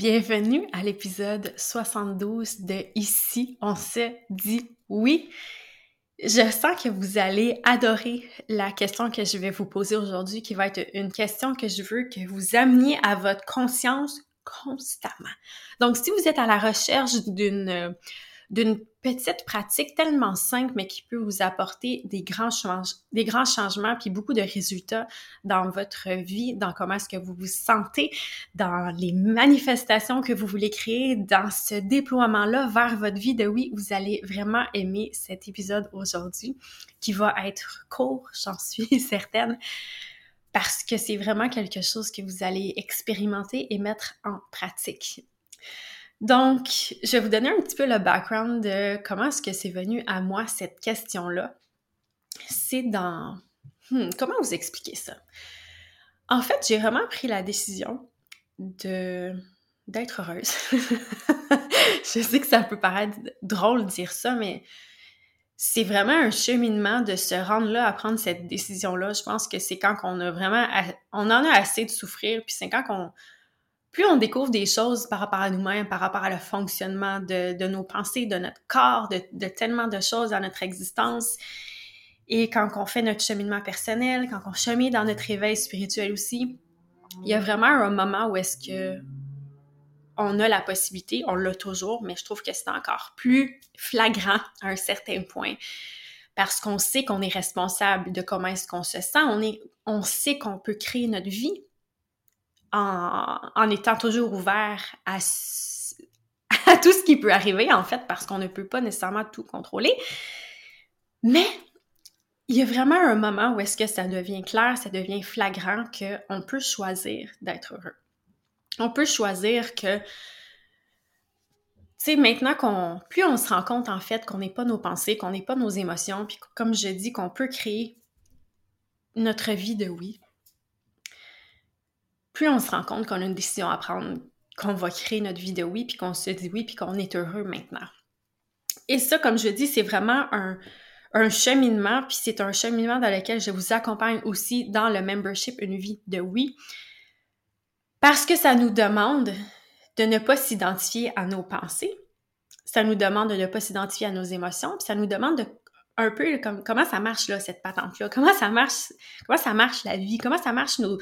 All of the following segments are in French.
Bienvenue à l'épisode 72 de Ici, on se dit oui. Je sens que vous allez adorer la question que je vais vous poser aujourd'hui, qui va être une question que je veux que vous ameniez à votre conscience constamment. Donc, si vous êtes à la recherche d'une d'une petite pratique tellement simple, mais qui peut vous apporter des grands, change des grands changements, puis beaucoup de résultats dans votre vie, dans comment est-ce que vous vous sentez, dans les manifestations que vous voulez créer, dans ce déploiement-là vers votre vie de oui, vous allez vraiment aimer cet épisode aujourd'hui, qui va être court, j'en suis certaine parce que c'est vraiment quelque chose que vous allez expérimenter et mettre en pratique. Donc, je vais vous donner un petit peu le background de comment est-ce que c'est venu à moi cette question-là. C'est dans... Hmm, comment vous expliquer ça? En fait, j'ai vraiment pris la décision de d'être heureuse. je sais que ça peut paraître drôle de dire ça, mais c'est vraiment un cheminement de se rendre là à prendre cette décision-là. Je pense que c'est quand on a vraiment, on en a assez de souffrir, puis c'est quand qu'on plus on découvre des choses par rapport à nous-mêmes, par rapport à le fonctionnement de, nos pensées, de notre corps, de, de, tellement de choses dans notre existence. Et quand on fait notre cheminement personnel, quand on chemine dans notre éveil spirituel aussi, il y a vraiment un moment où est-ce que on a la possibilité, on l'a toujours, mais je trouve que c'est encore plus flagrant à un certain point parce qu'on sait qu'on est responsable de comment est-ce qu'on se sent, on, est, on sait qu'on peut créer notre vie en, étant toujours ouvert à, à tout ce qui peut arriver, en fait, parce qu'on ne peut pas nécessairement tout contrôler. Mais il y a vraiment un moment où est-ce que ça devient clair, ça devient flagrant qu'on peut choisir d'être heureux. On peut choisir que, tu sais, maintenant qu'on, plus on se rend compte en fait qu'on n'est pas nos pensées, qu'on n'est pas nos émotions, puis comme je dis, qu'on peut créer notre vie de oui, plus on se rend compte qu'on a une décision à prendre, qu'on va créer notre vie de oui, puis qu'on se dit oui, puis qu'on est heureux maintenant. Et ça, comme je dis, c'est vraiment un, cheminement, puis c'est un cheminement dans lequel je vous accompagne aussi dans le membership Une vie de oui, parce que ça nous demande de ne pas s'identifier à nos pensées, ça nous demande de ne pas s'identifier à nos émotions, puis ça nous demande de un peu comme, comment ça marche là, cette patente-là, comment ça marche, comment ça marche la vie, comment ça marche nos,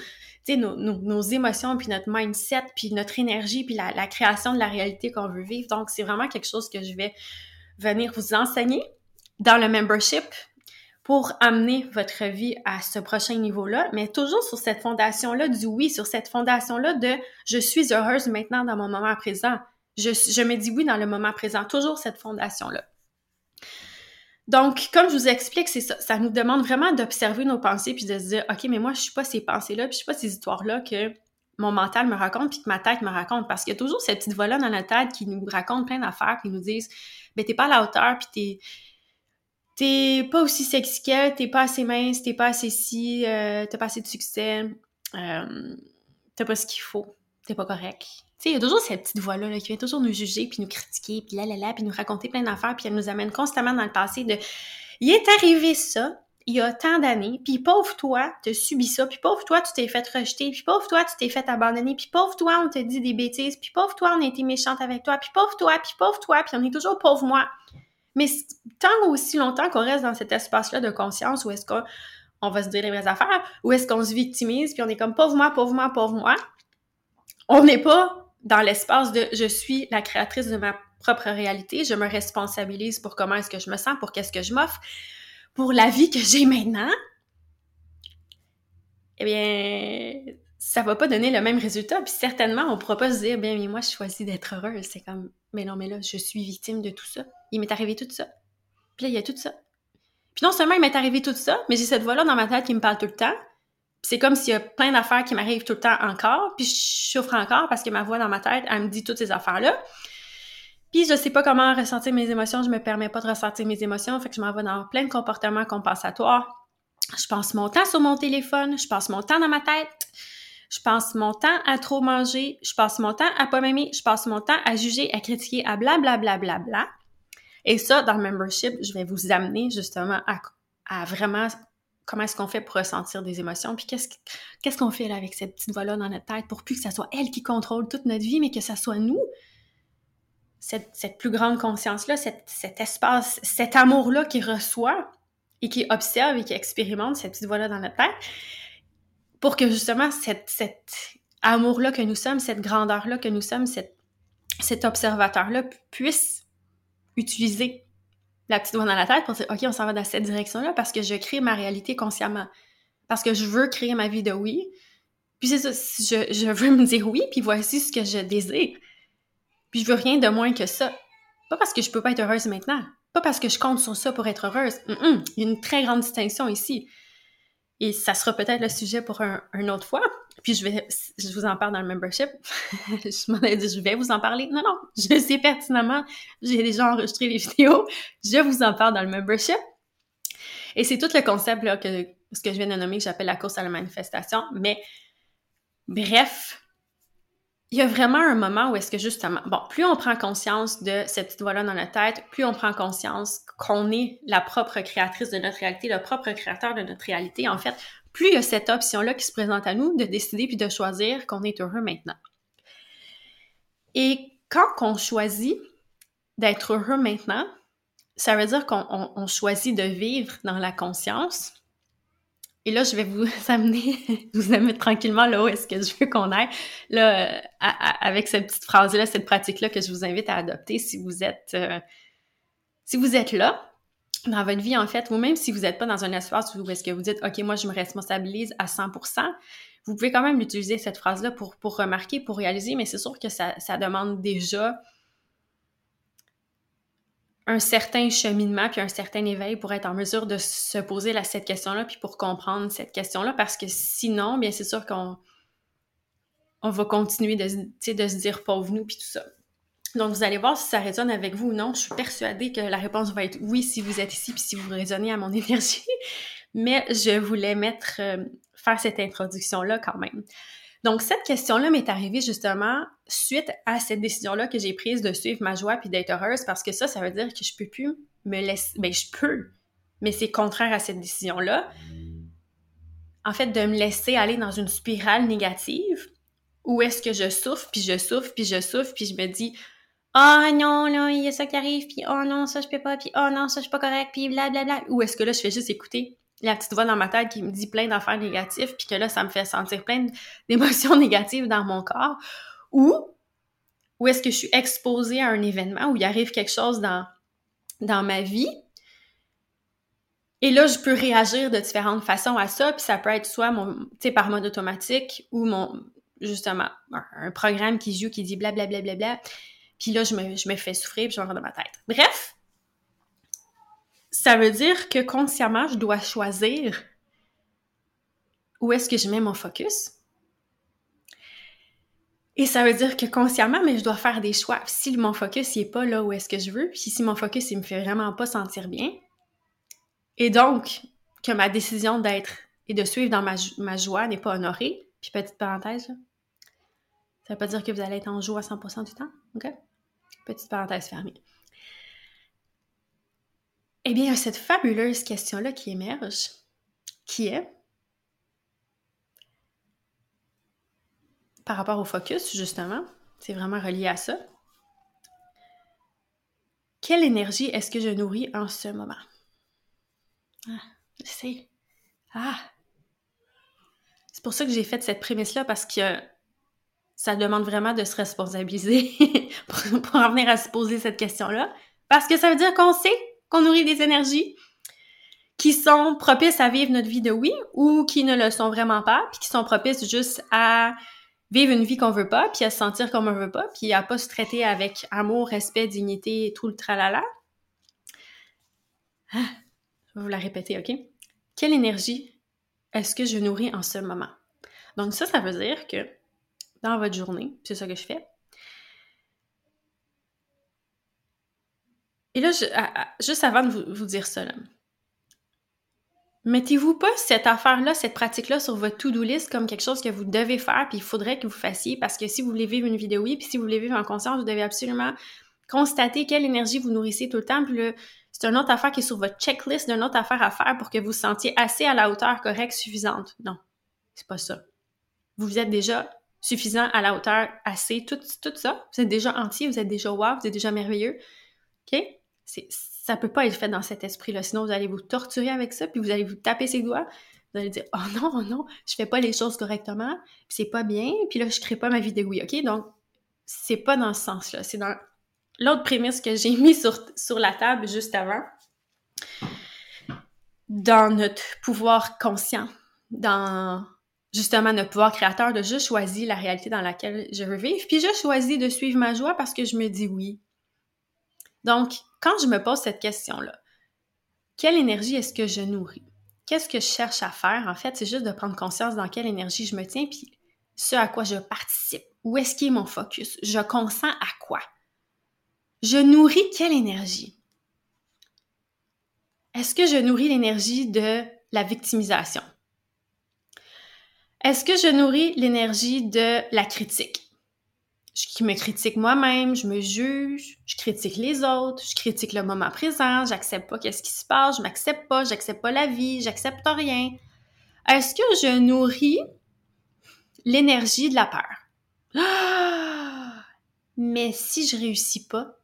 nos, nos, émotions, puis notre mindset, puis notre énergie, puis la, création de la réalité qu'on veut vivre. Donc, c'est vraiment quelque chose que je vais venir vous enseigner dans le membership pour amener votre vie à ce prochain niveau-là, mais toujours sur cette fondation-là du oui, sur cette fondation-là de je suis heureuse maintenant dans mon moment présent. Je, je me dis oui dans le moment présent, toujours cette fondation-là. Donc, comme je vous explique, c'est ça. Ça nous demande vraiment d'observer nos pensées puis de se dire, OK, mais moi, je suis pas ces pensées-là, puis je suis pas ces histoires-là que mon mental me raconte puis que ma tête me raconte. Parce qu'il y a toujours cette petite voix-là dans notre tête qui nous raconte plein d'affaires, qui nous disent, ben, t'es pas à la hauteur puis t'es, t'es pas aussi sexy qu'elle, t'es pas assez mince, t'es pas assez si, euh, t'as pas assez de succès, euh, t'as pas ce qu'il faut, t'es pas correct sais, il y a toujours cette petite voix-là qui vient toujours nous juger, puis nous critiquer, puis là, là, là, puis nous raconter plein d'affaires, puis elle nous amène constamment dans le passé de « Il est arrivé ça, il y a tant d'années, puis pauvre toi, tu subi ça, puis pauvre toi, tu t'es fait rejeter, puis pauvre toi, tu t'es fait abandonner, puis pauvre toi, on te dit des bêtises, puis pauvre toi, on a été méchante avec toi, puis pauvre toi, puis pauvre toi, puis on est toujours pauvre moi. » Mais tant aussi longtemps qu'on reste dans cet espace-là de conscience où est-ce qu'on va se dire les vraies affaires, où est-ce qu'on se victimise, puis on est comme pauvre moi, pauvre moi, pauvre moi, on n'est pas dans l'espace de je suis la créatrice de ma propre réalité, je me responsabilise pour comment est-ce que je me sens, pour qu'est-ce que je m'offre, pour la vie que j'ai maintenant, eh bien, ça va pas donner le même résultat. Puis certainement, on pourra pas se dire, bien, mais moi, je choisis d'être heureuse. C'est comme, mais non, mais là, je suis victime de tout ça. Il m'est arrivé tout ça. Puis là, il y a tout ça. Puis non seulement il m'est arrivé tout ça, mais j'ai cette voix-là dans ma tête qui me parle tout le temps c'est comme s'il y a plein d'affaires qui m'arrivent tout le temps encore, puis je souffre encore parce que ma voix dans ma tête, elle me dit toutes ces affaires-là. Puis je sais pas comment ressentir mes émotions, je me permets pas de ressentir mes émotions, fait que je m'en vais dans plein de comportements compensatoires. Je passe mon temps sur mon téléphone, je passe mon temps dans ma tête, je passe mon temps à trop manger, je passe mon temps à pas m'aimer, je passe mon temps à juger, à critiquer, à blablabla. Bla, bla, bla, bla. Et ça, dans le membership, je vais vous amener justement à, à vraiment comment est-ce qu'on fait pour ressentir des émotions, puis qu'est-ce qu'on fait avec cette petite voix-là dans notre tête pour plus que ça soit elle qui contrôle toute notre vie, mais que ça soit nous? Cette, plus grande conscience-là, cet espace, cet amour-là qui reçoit et qui observe et qui expérimente cette petite voix-là dans notre tête, pour que justement cette, cet amour-là que nous sommes, cette grandeur-là que nous sommes, cette, cet observateur-là puisse utiliser la petite voix dans la tête pour dire, OK, on s'en va dans cette direction-là parce que je crée ma réalité consciemment. Parce que je veux créer ma vie de oui. Puis c'est ça, je, veux me dire oui, puis voici ce que je désire. Puis je veux rien de moins que ça. Pas parce que je peux pas être heureuse maintenant. Pas parce que je compte sur ça pour être heureuse. Il y a une très grande distinction ici. Et ça sera peut-être le sujet pour un, une autre fois. Puis je vais, je vous en parle dans le membership. je m'en ai dit, je vais vous en parler. Non, non, je sais pertinemment. J'ai déjà enregistré les vidéos. Je vous en parle dans le membership. Et c'est tout le concept là, que ce que je viens de nommer que j'appelle la course à la manifestation. Mais bref, il y a vraiment un moment où est-ce que justement, bon, plus on prend conscience de cette petite voix-là dans la tête, plus on prend conscience qu'on est la propre créatrice de notre réalité, le propre créateur de notre réalité, en fait, plus il y a cette option-là qui se présente à nous de décider puis de choisir qu'on est heureux maintenant. Et quand on choisit d'être heureux maintenant, ça veut dire qu'on choisit de vivre dans la conscience. Et là, je vais vous amener, vous amener tranquillement là où est-ce que je veux qu'on aille, avec cette petite phrase-là, cette pratique-là que je vous invite à adopter si vous euh, si vous êtes là dans votre vie, en fait, ou même si vous n'êtes pas dans un espace où est-ce que vous dites, OK, moi, je me responsabilise à 100%, vous pouvez quand même utiliser cette phrase-là pour, pour remarquer, pour réaliser, mais c'est sûr que ça, ça demande déjà un certain cheminement puis un certain éveil pour être en mesure de se poser cette question-là puis pour comprendre cette question-là parce que sinon, bien c'est sûr qu'on on va continuer de, de se dire pauvre nous puis tout ça. Donc vous allez voir si ça résonne avec vous ou non. Je suis persuadée que la réponse va être oui si vous êtes ici puis si vous résonnez à mon énergie. Mais je voulais mettre euh, faire cette introduction là quand même. Donc, cette question-là m'est arrivée justement suite à cette décision-là que j'ai prise de suivre ma joie puis d'être heureuse parce que ça, ça veut dire que je peux plus me laisser. Ben, je peux, mais c'est contraire à cette décision-là. En fait, de me laisser aller dans une spirale négative où est-ce que je souffre, puis je souffre, puis je souffre, puis je me dis Oh non, là, il y a ça qui arrive, puis oh non, ça je peux pas, puis oh non, ça je suis pas correct, puis blablabla. Ou est-ce que là, je fais juste écouter la petite voix dans ma tête qui me dit plein d'affaires négatives, puis que là, ça me fait sentir plein d'émotions négatives dans mon corps, ou où est-ce que je suis exposée à un événement où il arrive quelque chose dans, dans ma vie, et là, je peux réagir de différentes façons à ça, puis ça peut être soit mon, par mode automatique, ou mon, justement, un, programme qui joue, qui dit blablabla, bla, bla, bla, puis là, je me, me fais souffrir, puis je vais dans ma tête. Bref, ça veut dire que consciemment, je dois choisir où est-ce que je mets mon focus. Et ça veut dire que consciemment, mais je dois faire des choix. Si mon focus n'est pas là où est-ce que je veux, puis si mon focus il me fait vraiment pas sentir bien, et donc que ma décision d'être et de suivre dans ma, joie n'est pas honorée, puis petite parenthèse, ça veut pas dire que vous allez être en joie à 100% du temps, ok? Petite parenthèse fermée. Eh bien, il y a cette fabuleuse question-là qui émerge, qui est, par rapport au focus, justement, c'est vraiment relié à ça. Quelle énergie est-ce que je nourris en ce moment? Ah, je sais. Ah! C'est pour ça que j'ai fait cette prémisse-là, parce que ça demande vraiment de se responsabiliser pour, pour en venir à se poser cette question-là. Parce que ça veut dire qu'on sait qu'on nourrit des énergies qui sont propices à vivre notre vie de oui ou qui ne le sont vraiment pas, puis qui sont propices juste à vivre une vie qu'on veut pas, puis à se sentir comme on veut pas, puis à pas se traiter avec amour, respect, dignité tout le tralala. Ah, je vais vous la répéter, OK? Quelle énergie est-ce que je nourris en ce moment? Donc ça, ça veut dire que dans votre journée, c'est ça que je fais, Et là, juste avant de vous, dire ça, mettez-vous pas cette affaire-là, cette pratique-là sur votre to-do list comme quelque chose que vous devez faire, puis il faudrait que vous fassiez, parce que si vous voulez vivre une vidéo, oui, puis si vous voulez vivre en conscience, vous devez absolument constater quelle énergie vous nourrissez tout le temps. Puis C'est une autre affaire qui est sur votre checklist d'une autre affaire à faire pour que vous vous sentiez assez à la hauteur correcte, suffisante. Non, c'est pas ça. Vous êtes déjà suffisant à la hauteur, assez, tout, tout ça. Vous êtes déjà entier, vous êtes déjà wow, vous êtes déjà merveilleux. OK? Ça peut pas être fait dans cet esprit-là. Sinon, vous allez vous torturer avec ça, puis vous allez vous taper ses doigts. Vous allez dire, oh non, oh non, je fais pas les choses correctement, puis c'est pas bien, puis là, je crée pas ma vie de oui, OK? Donc, c'est pas dans ce sens-là. C'est dans l'autre prémisse que j'ai mis sur, sur la table juste avant. Dans notre pouvoir conscient, dans justement notre pouvoir créateur, de juste choisir la réalité dans laquelle je veux vivre, puis je choisis de suivre ma joie parce que je me dis oui. Donc, quand je me pose cette question-là, quelle énergie est-ce que je nourris? Qu'est-ce que je cherche à faire? En fait, c'est juste de prendre conscience dans quelle énergie je me tiens, puis ce à quoi je participe. Où est-ce qui est mon focus? Je consens à quoi? Je nourris quelle énergie? Est-ce que je nourris l'énergie de la victimisation? Est-ce que je nourris l'énergie de la critique? je me critique moi-même, je me juge, je critique les autres, je critique le moment présent, j'accepte pas qu'est-ce qui se passe, je m'accepte pas, j'accepte pas la vie, j'accepte rien. Est-ce que je nourris l'énergie de la peur? Mais si je réussis pas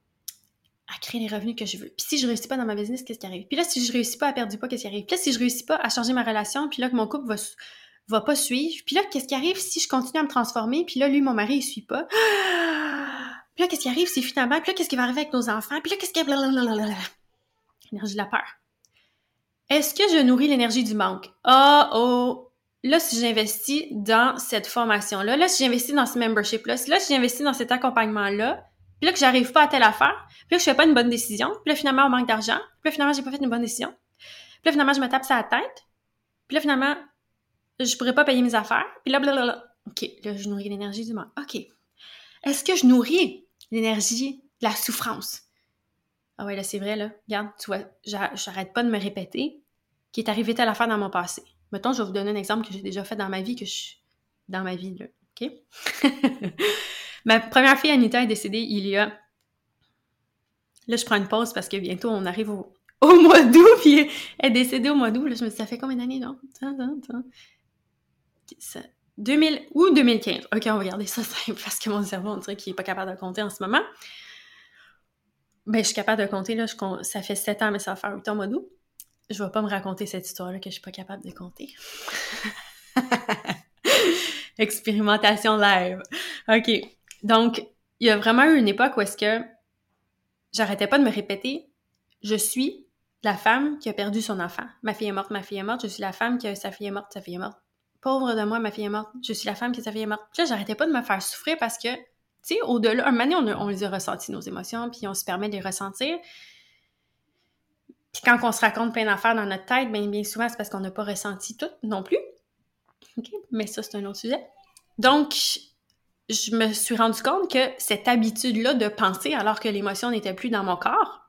à créer les revenus que je veux, puis si je réussis pas dans ma business, qu'est-ce qui arrive? Puis là, si je réussis pas à perdre du poids, qu'est-ce qui arrive? Puis là, si je réussis pas à changer ma relation, puis là que mon couple va va pas suivre. Puis là, qu'est-ce qui arrive si je continue à me transformer? Puis là, lui, mon mari, il suit pas. Puis là, qu'est-ce qui arrive si finalement... Puis là, qu'est-ce qui va arriver avec nos enfants? Puis là, qu'est-ce qui... L'énergie de la peur. Est-ce que je nourris l'énergie du manque? Oh, oh! Là, si j'investis dans cette formation-là, là, si j'investis dans ce membership-là, là, si j'investis dans cet accompagnement-là, puis là, que j'arrive pas à telle affaire, puis là, que je fais pas une bonne décision, puis là, finalement, on manque d'argent, puis là, finalement, j'ai pas fait une bonne décision, puis là, finalement, je me tape ça à la tête, puis là, finalement, je pourrais pas payer mes affaires, puis là, blablabla. OK, là, je nourris l'énergie du manque. OK. Est-ce que je nourris l'énergie de la souffrance? Ah ouais, là, c'est vrai, là. Regarde, tu vois, j'arrête pas de me répéter qui est arrivé telle affaire dans mon passé. Mettons, je vais vous donner un exemple que j'ai déjà fait dans ma vie, que je dans ma vie, là. OK? ma première fille, Anita, est décédée il y a... Là, je prends une pause parce que bientôt, on arrive au, au mois d'août, puis elle est décédée au mois d'août. Là, je me dit, ça fait combien d'années, non? 2000 ou 2015. Ok, on va regarder ça simple parce que mon cerveau, on dirait qu'il n'est pas capable de compter en ce moment. Ben, je suis capable de compter, là, ça fait 7 ans, mais ça va faire 8 ans au mois. Je vais pas me raconter cette histoire-là que je suis pas capable de compter. Expérimentation live. OK. Donc, il y a vraiment eu une époque où est-ce que j'arrêtais pas de me répéter je suis la femme qui a perdu son enfant. Ma fille est morte, ma fille est morte, je suis la femme qui a sa fille est morte, sa fille est morte pauvre de moi, ma fille est morte, je suis la femme qui sa fille est morte. Puis là, j'arrêtais pas de me faire souffrir parce que, tu sais, au-delà, un moment donné, on, les a ressentis, nos émotions, puis on se permet de les ressentir. Puis quand on se raconte plein d'affaires dans notre tête, bien, bien souvent, c'est parce qu'on n'a pas ressenti tout non plus. OK? Mais ça, c'est un autre sujet. Donc, je me suis rendu compte que cette habitude-là de penser alors que l'émotion n'était plus dans mon corps,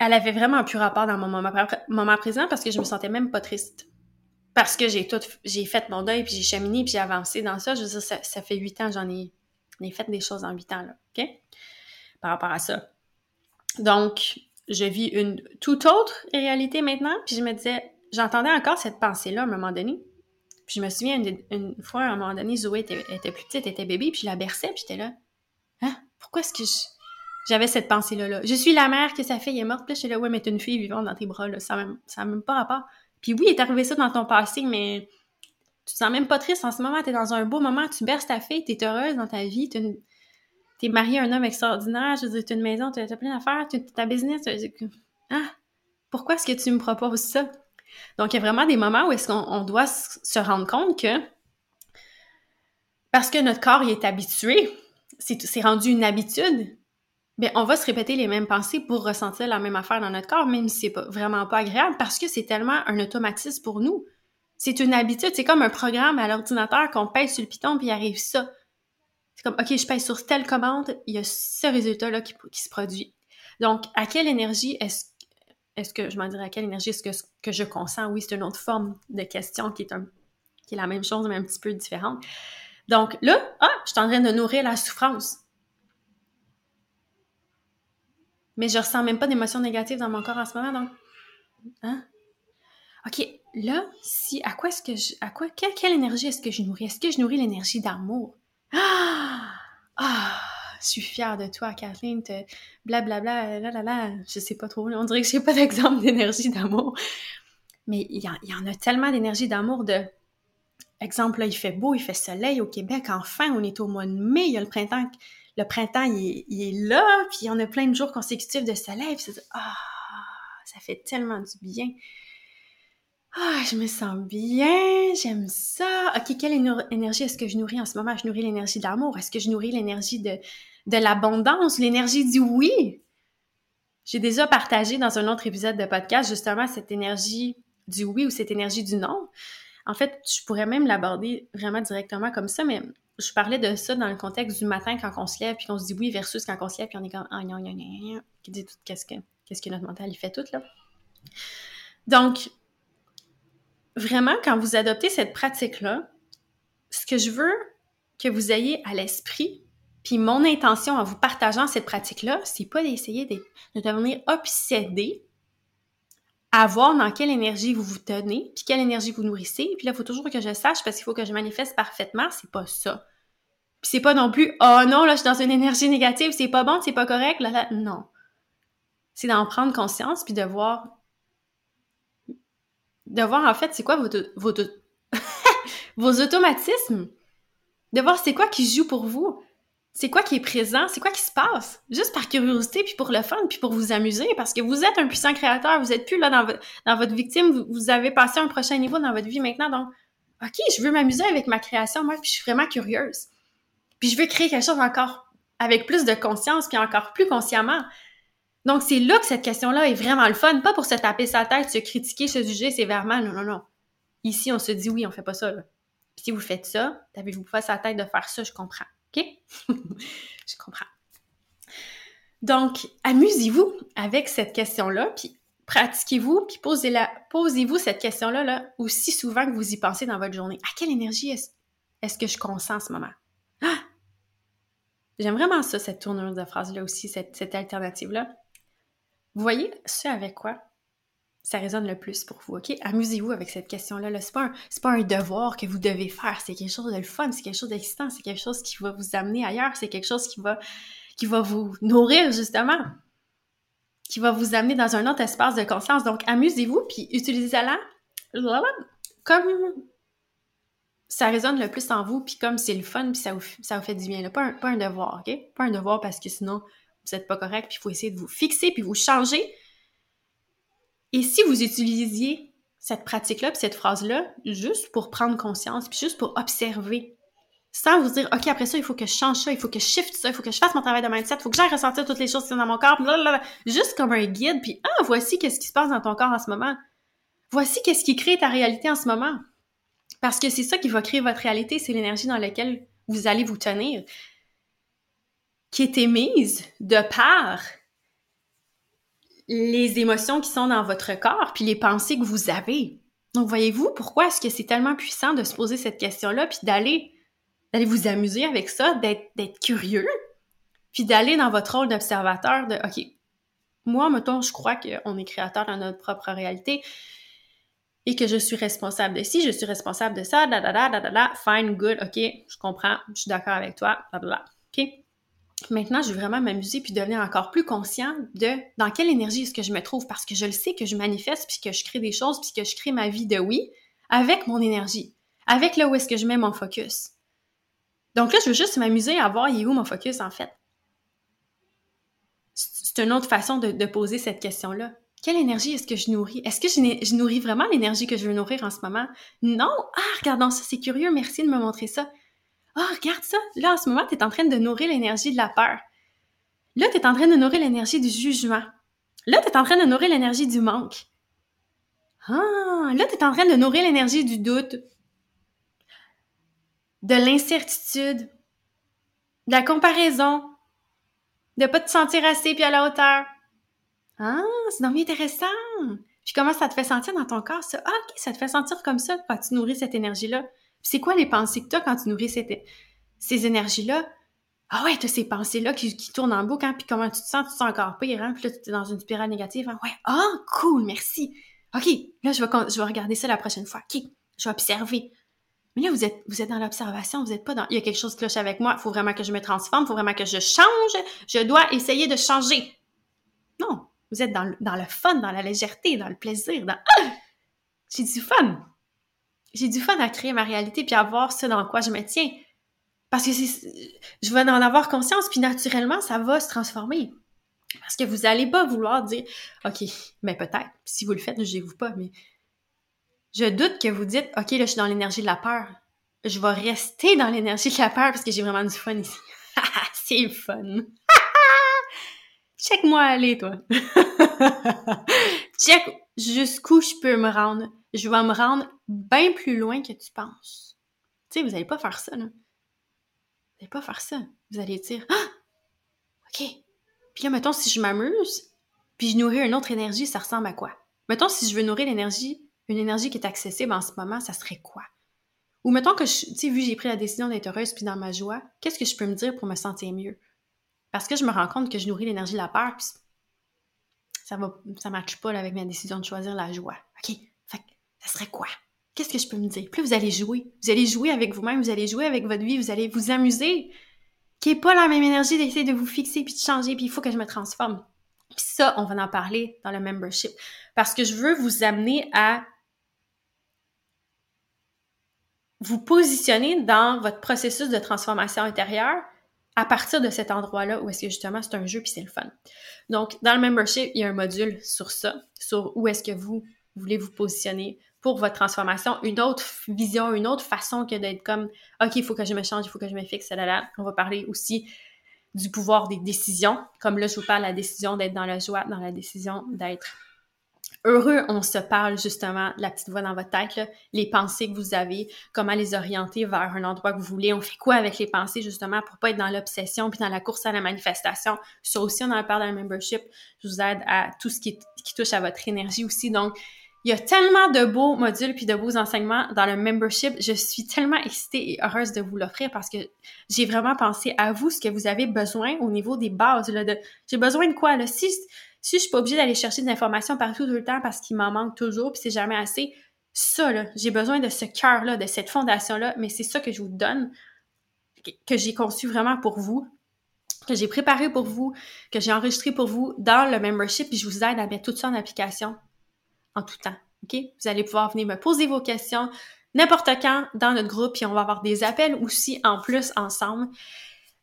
elle avait vraiment plus rapport dans mon moment, moment présent parce que je me sentais même pas triste parce que j'ai tout, j'ai fait mon deuil, puis j'ai cheminé, puis j'ai avancé dans ça. Je veux dire, ça, fait huit ans, j'en ai, ai, fait des choses en huit ans, là, OK? Par rapport à ça. Donc, je vis une toute autre réalité maintenant, puis je me disais, j'entendais encore cette pensée-là à un moment donné. Puis je me souviens, une, fois, à un moment donné, Zoé était, plus petite, était bébé, puis je la berçais, puis j'étais là, hein? Pourquoi est-ce que J'avais cette pensée-là, là? Je suis la mère que sa fille est morte, puis j'étais là, ouais, mais t'es une fille vivante dans tes bras, là. Ça n'a même, même pas rapport. Puis oui, il est arrivé ça dans ton passé, mais tu te sens même pas triste en ce moment. Tu es dans un beau moment, tu berces ta fille, tu es heureuse dans ta vie, tu es marié à un homme extraordinaire, veux tu as une maison, tu as, plein d'affaires, tu as ta business. Ah, pourquoi est-ce que tu me proposes ça? Donc, il y a vraiment des moments où est-ce qu'on doit se rendre compte que parce que notre corps y est habitué, c'est rendu une habitude, bien, on va se répéter les mêmes pensées pour ressentir la même affaire dans notre corps, même si c'est pas, vraiment pas agréable, parce que c'est tellement un automatisme pour nous. C'est une habitude, c'est comme un programme à l'ordinateur qu'on pèse sur le piton puis il arrive ça. C'est comme, OK, je pèse sur telle commande, il y a ce résultat-là qui, se produit. Donc, à quelle énergie est-ce est-ce que, je m'en dirais, à quelle énergie est-ce que, que je consens? Oui, c'est une autre forme de question qui est, un, qui est la même chose, mais un petit peu différente. Donc là, ah, je suis en train de nourrir la souffrance. Mais je ressens même pas d'émotions négatives dans mon corps en ce moment, donc. Hein? OK, là, si, à quoi est-ce que je, à quoi, quelle, énergie est-ce que je nourris? Est-ce que je nourris l'énergie d'amour? Ah! Ah! Je suis fière de toi, Kathleen, te, blablabla, là, là, là, je sais pas trop, on dirait que j'ai pas d'exemple d'énergie d'amour. Mais il y, y, en a tellement d'énergie d'amour de, exemple, là, il fait beau, il fait soleil au Québec, enfin, on est au mois de mai, il y a le printemps, le printemps, il est, là, puis on a plein de jours consécutifs de soleil, puis ah, ça fait tellement du bien. Ah, je me sens bien, j'aime ça. OK, quelle énergie est-ce que je nourris en ce moment? Je nourris l'énergie de l'amour. Est-ce que je nourris l'énergie de, de l'abondance, l'énergie du oui? J'ai déjà partagé dans un autre épisode de podcast justement cette énergie du oui ou cette énergie du non. En fait, je pourrais même l'aborder vraiment directement comme ça, mais je parlais de ça dans le contexte du matin quand on se lève puis qu'on se dit oui versus quand on se lève puis on est comme ah non, qui dit tout qu'est-ce que qu'est-ce que notre mental il fait tout là. Donc vraiment quand vous adoptez cette pratique là, ce que je veux que vous ayez à l'esprit puis mon intention en vous partageant cette pratique là, c'est pas d'essayer de, de devenir obsédé à voir dans quelle énergie vous vous tenez, puis quelle énergie vous nourrissez. Puis là, il faut toujours que je sache parce qu'il faut que je manifeste parfaitement. C'est pas ça. Puis c'est pas non plus oh non, là, je suis dans une énergie négative, c'est pas bon, c'est pas correct. Là, là. Non. C'est d'en prendre conscience puis de voir. De voir en fait c'est quoi vos, vos, vos automatismes. De voir c'est quoi qui joue pour vous c'est quoi qui est présent, c'est quoi qui se passe, juste par curiosité, puis pour le fun, puis pour vous amuser, parce que vous êtes un puissant créateur, vous êtes plus là dans, votre victime, vous, avez passé un prochain niveau dans votre vie maintenant, donc, ok, je veux m'amuser avec ma création, moi, puis je suis vraiment curieuse. Puis je veux créer quelque chose encore avec plus de conscience, puis encore plus consciemment. Donc, c'est là que cette question-là est vraiment le fun, pas pour se taper sa tête, se critiquer, se juger sévèrement, non, non, non. Ici, on se dit oui, on fait pas ça. Puis si vous faites ça, tapez-vous pas sa tête de faire ça, je comprends. Je comprends. Donc, amusez-vous avec cette question-là, puis pratiquez-vous, puis posez-vous cette question-là là, aussi souvent que vous y pensez dans votre journée. À quelle énergie est-ce, que je consens en ce moment? Ah! J'aime vraiment ça, cette tournure de phrase-là aussi, cette, cette alternative-là. Vous voyez ce avec quoi ça résonne le plus pour vous, OK? Amusez-vous avec cette question-là. -là, c'est pas, pas un devoir que vous devez faire, c'est quelque chose de fun, c'est quelque chose d'excitant, c'est quelque chose qui va vous amener ailleurs, c'est quelque chose qui va, vous nourrir, justement, qui va vous amener dans un autre espace de conscience. Donc, amusez-vous, puis utilisez-la comme ça résonne le plus en vous, puis comme c'est le fun, puis ça vous, fait du bien. Pas, un, pas un devoir, OK? Pas un devoir parce que sinon, vous n'êtes pas correct, puis il faut essayer de vous fixer, puis vous changer et si vous utilisiez cette pratique-là, puis cette phrase-là, juste pour prendre conscience, puis juste pour observer, sans vous dire, OK, après ça, il faut que je change ça, il faut que je shift ça, il faut que je fasse mon travail de mindset, il faut que j'aille ressentir toutes les choses qui sont dans mon corps, blablabla. juste comme un guide, puis ah, voici qu'est-ce qui se passe dans ton corps en ce moment. Voici qu'est-ce qui crée ta réalité en ce moment. Parce que c'est ça qui va créer votre réalité, c'est l'énergie dans laquelle vous allez vous tenir, qui est émise de part les émotions qui sont dans votre corps, puis les pensées que vous avez. Donc, voyez-vous, pourquoi est-ce que c'est tellement puissant de se poser cette question-là, puis d'aller d'aller vous amuser avec ça, d'être curieux, puis d'aller dans votre rôle d'observateur de, OK, moi, mettons, je crois qu'on est créateur dans notre propre réalité et que je suis responsable de ci, je suis responsable de ça, da da da da da, fine, good, OK, je comprends, je suis d'accord avec toi, da da, OK? Maintenant, je veux vraiment m'amuser puis devenir encore plus conscient de dans quelle énergie est-ce que je me trouve parce que je le sais que je manifeste puis que je crée des choses puis que je crée ma vie de oui avec mon énergie, avec là où est-ce que je mets mon focus. Donc là, je veux juste m'amuser à voir il est où mon focus en fait. C'est une autre façon de, poser cette question-là. Quelle énergie est-ce que je nourris? Est-ce que je, je nourris vraiment l'énergie que je veux nourrir en ce moment? Non! Ah, regardons ça, c'est curieux, merci de me montrer ça. Oh, regarde ça! Là, en ce moment, tu es en train de nourrir l'énergie de la peur. Là, tu es en train de nourrir l'énergie du jugement. Là, tu es en train de nourrir l'énergie du manque. Ah, là, tu es en train de nourrir l'énergie du doute, de l'incertitude, de la comparaison, de pas te sentir assez puis à la hauteur. Ah, c'est donc intéressant. Puis comment ça te fait sentir dans ton corps, ça? Ah, ok, ça te fait sentir comme ça quand tu nourris cette énergie-là? C'est quoi les pensées que tu as quand tu nourris ces énergies-là? Ah ouais, t'as ces pensées-là qui, tournent en boucle, hein, puis comment tu te sens? Tu te sens encore pire, hein? Puis là, tu es dans une spirale négative. Hein? Ouais, ah, cool, merci. OK, là, je vais, regarder ça la prochaine fois. OK, je vais observer. Mais là, vous êtes, vous êtes dans l'observation, vous n'êtes pas dans. Il y a quelque chose qui cloche avec moi, il faut vraiment que je me transforme, il faut vraiment que je change, je dois essayer de changer. Non, vous êtes dans, dans le fun, dans la légèreté, dans le plaisir, dans. Ah! J'ai du fun! J'ai du fun à créer ma réalité puis à voir ce dans quoi je me tiens. Parce que je vais en avoir conscience, puis naturellement, ça va se transformer. Parce que vous n'allez pas vouloir dire, OK, mais peut-être, si vous le faites, je vous pas, mais je doute que vous dites, OK, là, je suis dans l'énergie de la peur. Je vais rester dans l'énergie de la peur parce que j'ai vraiment du fun ici. c'est fun. Check-moi aller, toi. Check jusqu'où je peux me rendre. Je vais me rendre bien plus loin que tu penses. Tu sais, vous n'allez pas faire ça, là. Vous n'allez pas faire ça. Vous allez dire, ah! OK. Puis là, mettons, si je m'amuse, puis je nourris une autre énergie, ça ressemble à quoi? Mettons, si je veux nourrir l'énergie une énergie qui est accessible en ce moment, ça serait quoi? Ou mettons que, tu sais, vu j'ai pris la décision d'être heureuse puis dans ma joie, qu'est-ce que je peux me dire pour me sentir mieux? Parce que je me rends compte que je nourris l'énergie de la peur, puis ça va, ça matche pas avec ma décision de choisir la joie. OK, ça serait quoi? Qu'est-ce que je peux me dire? Plus vous allez jouer, vous allez jouer avec vous-même, vous allez jouer avec votre vie, vous allez vous amuser, qui est pas la même énergie d'essayer de vous fixer puis de changer, puis il faut que je me transforme. Puis ça, on va en parler dans le membership. Parce que je veux vous amener à vous positionnez dans votre processus de transformation intérieure à partir de cet endroit-là où est-ce que justement c'est un jeu puis c'est le fun. Donc, dans le membership, il y a un module sur ça, sur où est-ce que vous voulez vous positionner pour votre transformation, une autre vision, une autre façon que d'être comme OK, il faut que je me change, il faut que je me fixe, là, là. On va parler aussi du pouvoir des décisions. Comme là, je vous parle de la décision d'être dans la joie, dans la décision d'être heureux, on se parle justement la petite voix dans votre tête, les pensées que vous avez, comment les orienter vers un endroit que vous voulez. On fait quoi avec les pensées justement pour pas être dans l'obsession puis dans la course à la manifestation? Ça aussi, on en parle dans le membership. Je vous aide à tout ce qui, qui touche à votre énergie aussi. Donc, il y a tellement de beaux modules puis de beaux enseignements dans le membership. Je suis tellement excitée et heureuse de vous l'offrir parce que j'ai vraiment pensé à vous, ce que vous avez besoin au niveau des bases. Là, de, j'ai besoin de quoi? Là? Si, si je suis pas obligée d'aller chercher des informations partout tout le temps parce qu'il m'en manque toujours puis c'est jamais assez, ça, là, j'ai besoin de ce cœur-là, de cette fondation-là, mais c'est ça que je vous donne, que j'ai conçu vraiment pour vous, que j'ai préparé pour vous, que j'ai enregistré pour vous dans le membership, puis je vous aide à mettre tout ça en application en tout temps. OK? Vous allez pouvoir venir me poser vos questions n'importe quand dans notre groupe, puis on va avoir des appels aussi en plus ensemble.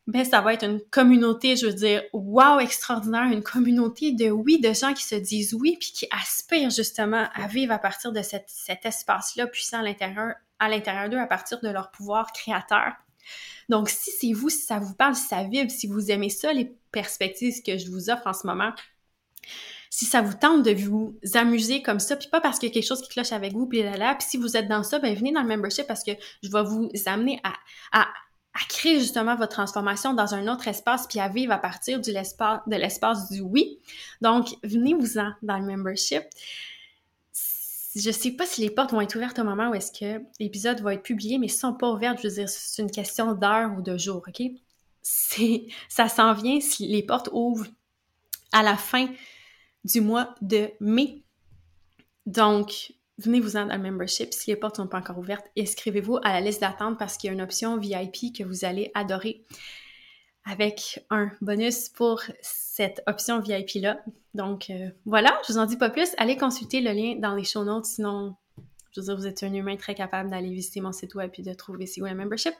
Ben, ça va être une communauté, je veux dire, wow, extraordinaire, une communauté de oui, de gens qui se disent oui, puis qui aspirent justement à vivre à partir de cet espace-là puissant à l'intérieur, à l'intérieur d'eux, à partir de leur pouvoir créateur. Donc, si c'est vous, si ça vous parle, si ça vibre, si vous aimez ça, les perspectives que je vous offre en ce moment, si ça vous tente de vous amuser comme ça, puis pas parce qu'il y a quelque chose qui cloche avec vous, puis là, là, puis si vous êtes dans ça, ben venez dans le membership parce que je vais vous amener à, créer justement votre transformation dans un autre espace, puis à vivre à partir de l'espace du oui. Donc, venez-vous-en dans le membership. Je sais pas si les portes vont être ouvertes au moment où est-ce que l'épisode va être publié, mais si sont pas ouvertes, je veux dire, c'est une question d'heure ou de jour, OK? Ça s'en vient si les portes ouvrent à la fin du mois de mai. Donc, venez-vous-en dans le membership. Si les portes sont pas encore ouvertes, inscrivez-vous à la liste d'attente parce qu'il y a une option VIP que vous allez adorer avec un bonus pour cette option VIP-là. Donc, euh, voilà, je vous en dis pas plus. Allez consulter le lien dans les show notes. Sinon, je veux dire, vous êtes un humain très capable d'aller visiter mon site web et de trouver si où le membership.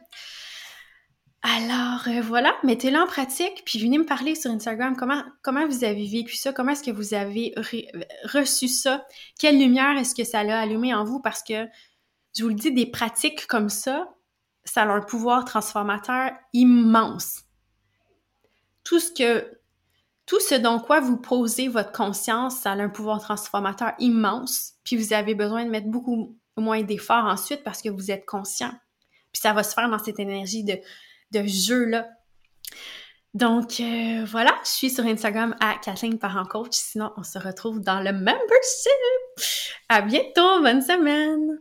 Alors euh, voilà, mettez-le en pratique, puis venez me parler sur Instagram comment, comment vous avez vécu ça, comment est-ce que vous avez reçu ça, quelle lumière est-ce que ça l'a allumé en vous, parce que je vous le dis, des pratiques comme ça, ça a un pouvoir transformateur immense. Tout ce que, tout ce dont quoi vous posez votre conscience, ça a un pouvoir transformateur immense, puis vous avez besoin de mettre beaucoup moins d'efforts ensuite parce que vous êtes conscient. Puis ça va se faire dans cette énergie de de jeu-là. Donc euh, voilà, je suis sur Instagram à Kathleen Parent Coach. Sinon, on se retrouve dans le membership. À bientôt, bonne semaine!